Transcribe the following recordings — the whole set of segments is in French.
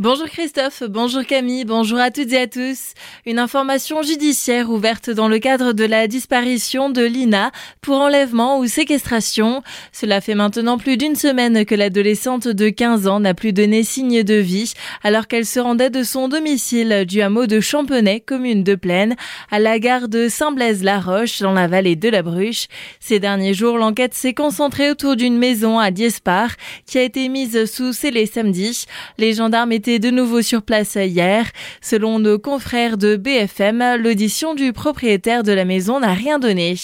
Bonjour Christophe, bonjour Camille, bonjour à toutes et à tous. Une information judiciaire ouverte dans le cadre de la disparition de Lina pour enlèvement ou séquestration. Cela fait maintenant plus d'une semaine que l'adolescente de 15 ans n'a plus donné signe de vie alors qu'elle se rendait de son domicile du hameau de Champenay, commune de Plaine, à la gare de Saint-Blaise-la-Roche dans la vallée de la Bruche. Ces derniers jours, l'enquête s'est concentrée autour d'une maison à Diespar qui a été mise sous scellé samedi. Les gendarmes étaient de nouveau sur place hier. Selon nos confrères de BFM, l'audition du propriétaire de la maison n'a rien donné.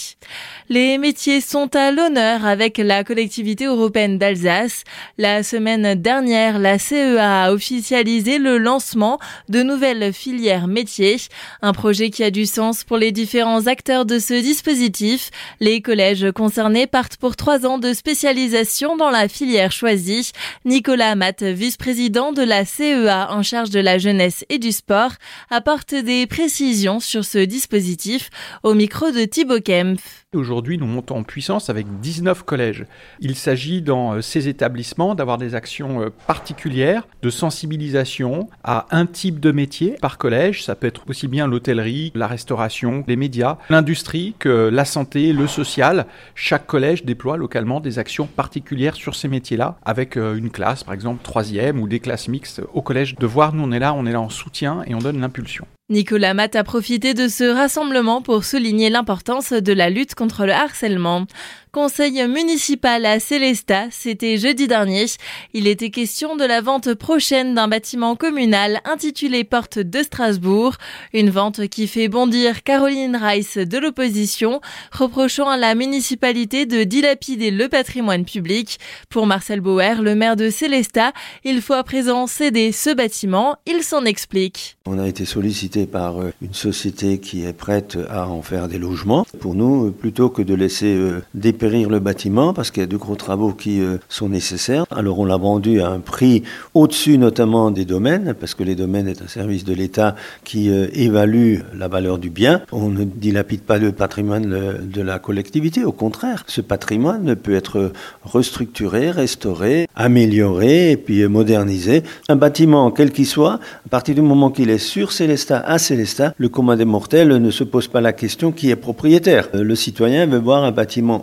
Les métiers sont à l'honneur avec la collectivité européenne d'Alsace. La semaine dernière, la CEA a officialisé le lancement de nouvelles filières métiers, un projet qui a du sens pour les différents acteurs de ce dispositif. Les collèges concernés partent pour trois ans de spécialisation dans la filière choisie. Nicolas Matt, vice-président de la CEA en charge de la jeunesse et du sport, apporte des précisions sur ce dispositif au micro de Thibaut Kempf. Aujourd'hui, nous montons en puissance avec 19 collèges. Il s'agit dans euh, ces établissements d'avoir des actions euh, particulières de sensibilisation à un type de métier par collège. Ça peut être aussi bien l'hôtellerie, la restauration, les médias, l'industrie que la santé, le social. Chaque collège déploie localement des actions particulières sur ces métiers-là avec euh, une classe, par exemple troisième ou des classes mixtes au collège. De voir, nous on est là, on est là en soutien et on donne l'impulsion. Nicolas Matt a profité de ce rassemblement pour souligner l'importance de la lutte contre le harcèlement. Conseil municipal à Célestat, c'était jeudi dernier. Il était question de la vente prochaine d'un bâtiment communal intitulé Porte de Strasbourg. Une vente qui fait bondir Caroline Rice de l'opposition, reprochant à la municipalité de dilapider le patrimoine public. Pour Marcel Bauer, le maire de Célestat, il faut à présent céder ce bâtiment. Il s'en explique. On a été sollicité par euh, une société qui est prête à en faire des logements. Pour nous, plutôt que de laisser euh, dépérir le bâtiment parce qu'il y a de gros travaux qui euh, sont nécessaires. Alors on l'a vendu à un prix au-dessus notamment des domaines parce que les domaines est un service de l'État qui euh, évalue la valeur du bien. On ne dilapide pas le patrimoine de la collectivité, au contraire. Ce patrimoine peut être restructuré, restauré, amélioré et puis modernisé. Un bâtiment, quel qu'il soit, à partir du moment qu'il est sur Célestat, à Célestat, le commun des mortels ne se pose pas la question qui est propriétaire. Euh, le citoyen veut voir un bâtiment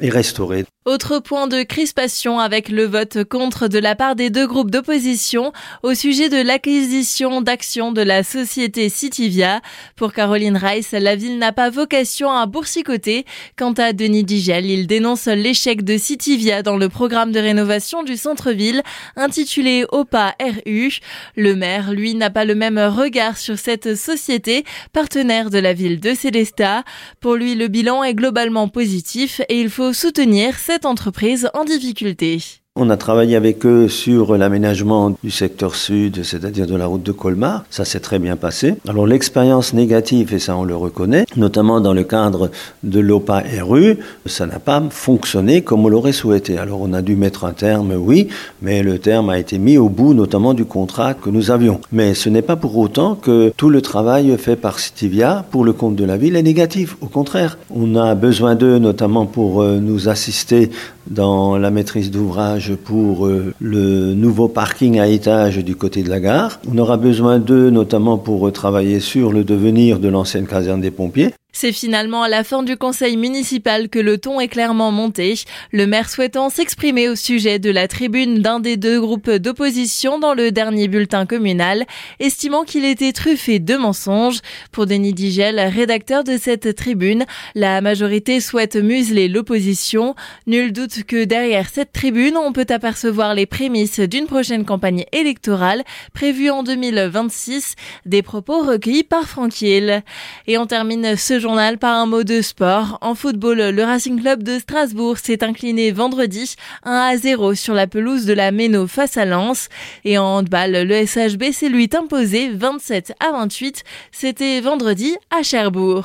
et restaurer. Autre point de crispation avec le vote contre de la part des deux groupes d'opposition au sujet de l'acquisition d'actions de la société Citivia. Pour Caroline Rice, la ville n'a pas vocation à boursicoter. Quant à Denis Digel, il dénonce l'échec de Citivia dans le programme de rénovation du centre-ville intitulé OPA RU. Le maire, lui, n'a pas le même regard sur cette société, partenaire de la ville de Célestat. Pour lui, le bilan est globalement positif et il faut soutenir cette entreprise en difficulté. On a travaillé avec eux sur l'aménagement du secteur sud, c'est-à-dire de la route de Colmar. Ça s'est très bien passé. Alors l'expérience négative, et ça on le reconnaît, notamment dans le cadre de l'OPA RU, ça n'a pas fonctionné comme on l'aurait souhaité. Alors on a dû mettre un terme, oui, mais le terme a été mis au bout notamment du contrat que nous avions. Mais ce n'est pas pour autant que tout le travail fait par Citivia pour le compte de la ville est négatif. Au contraire, on a besoin d'eux notamment pour euh, nous assister dans la maîtrise d'ouvrage pour euh, le nouveau parking à étage du côté de la gare. On aura besoin d'eux notamment pour travailler sur le devenir de l'ancienne caserne des pompiers. C'est finalement à la fin du conseil municipal que le ton est clairement monté, le maire souhaitant s'exprimer au sujet de la tribune d'un des deux groupes d'opposition dans le dernier bulletin communal, estimant qu'il était truffé de mensonges. Pour Denis Digel, rédacteur de cette tribune, la majorité souhaite museler l'opposition. Nul doute que derrière cette tribune, on peut apercevoir les prémices d'une prochaine campagne électorale prévue en 2026, des propos recueillis par Franck Hill. Et on termine ce journal par un mot de sport. En football, le Racing Club de Strasbourg s'est incliné vendredi 1 à 0 sur la pelouse de la Méno face à Lens. Et en handball, le SHB s'est lui imposé 27 à 28. C'était vendredi à Cherbourg.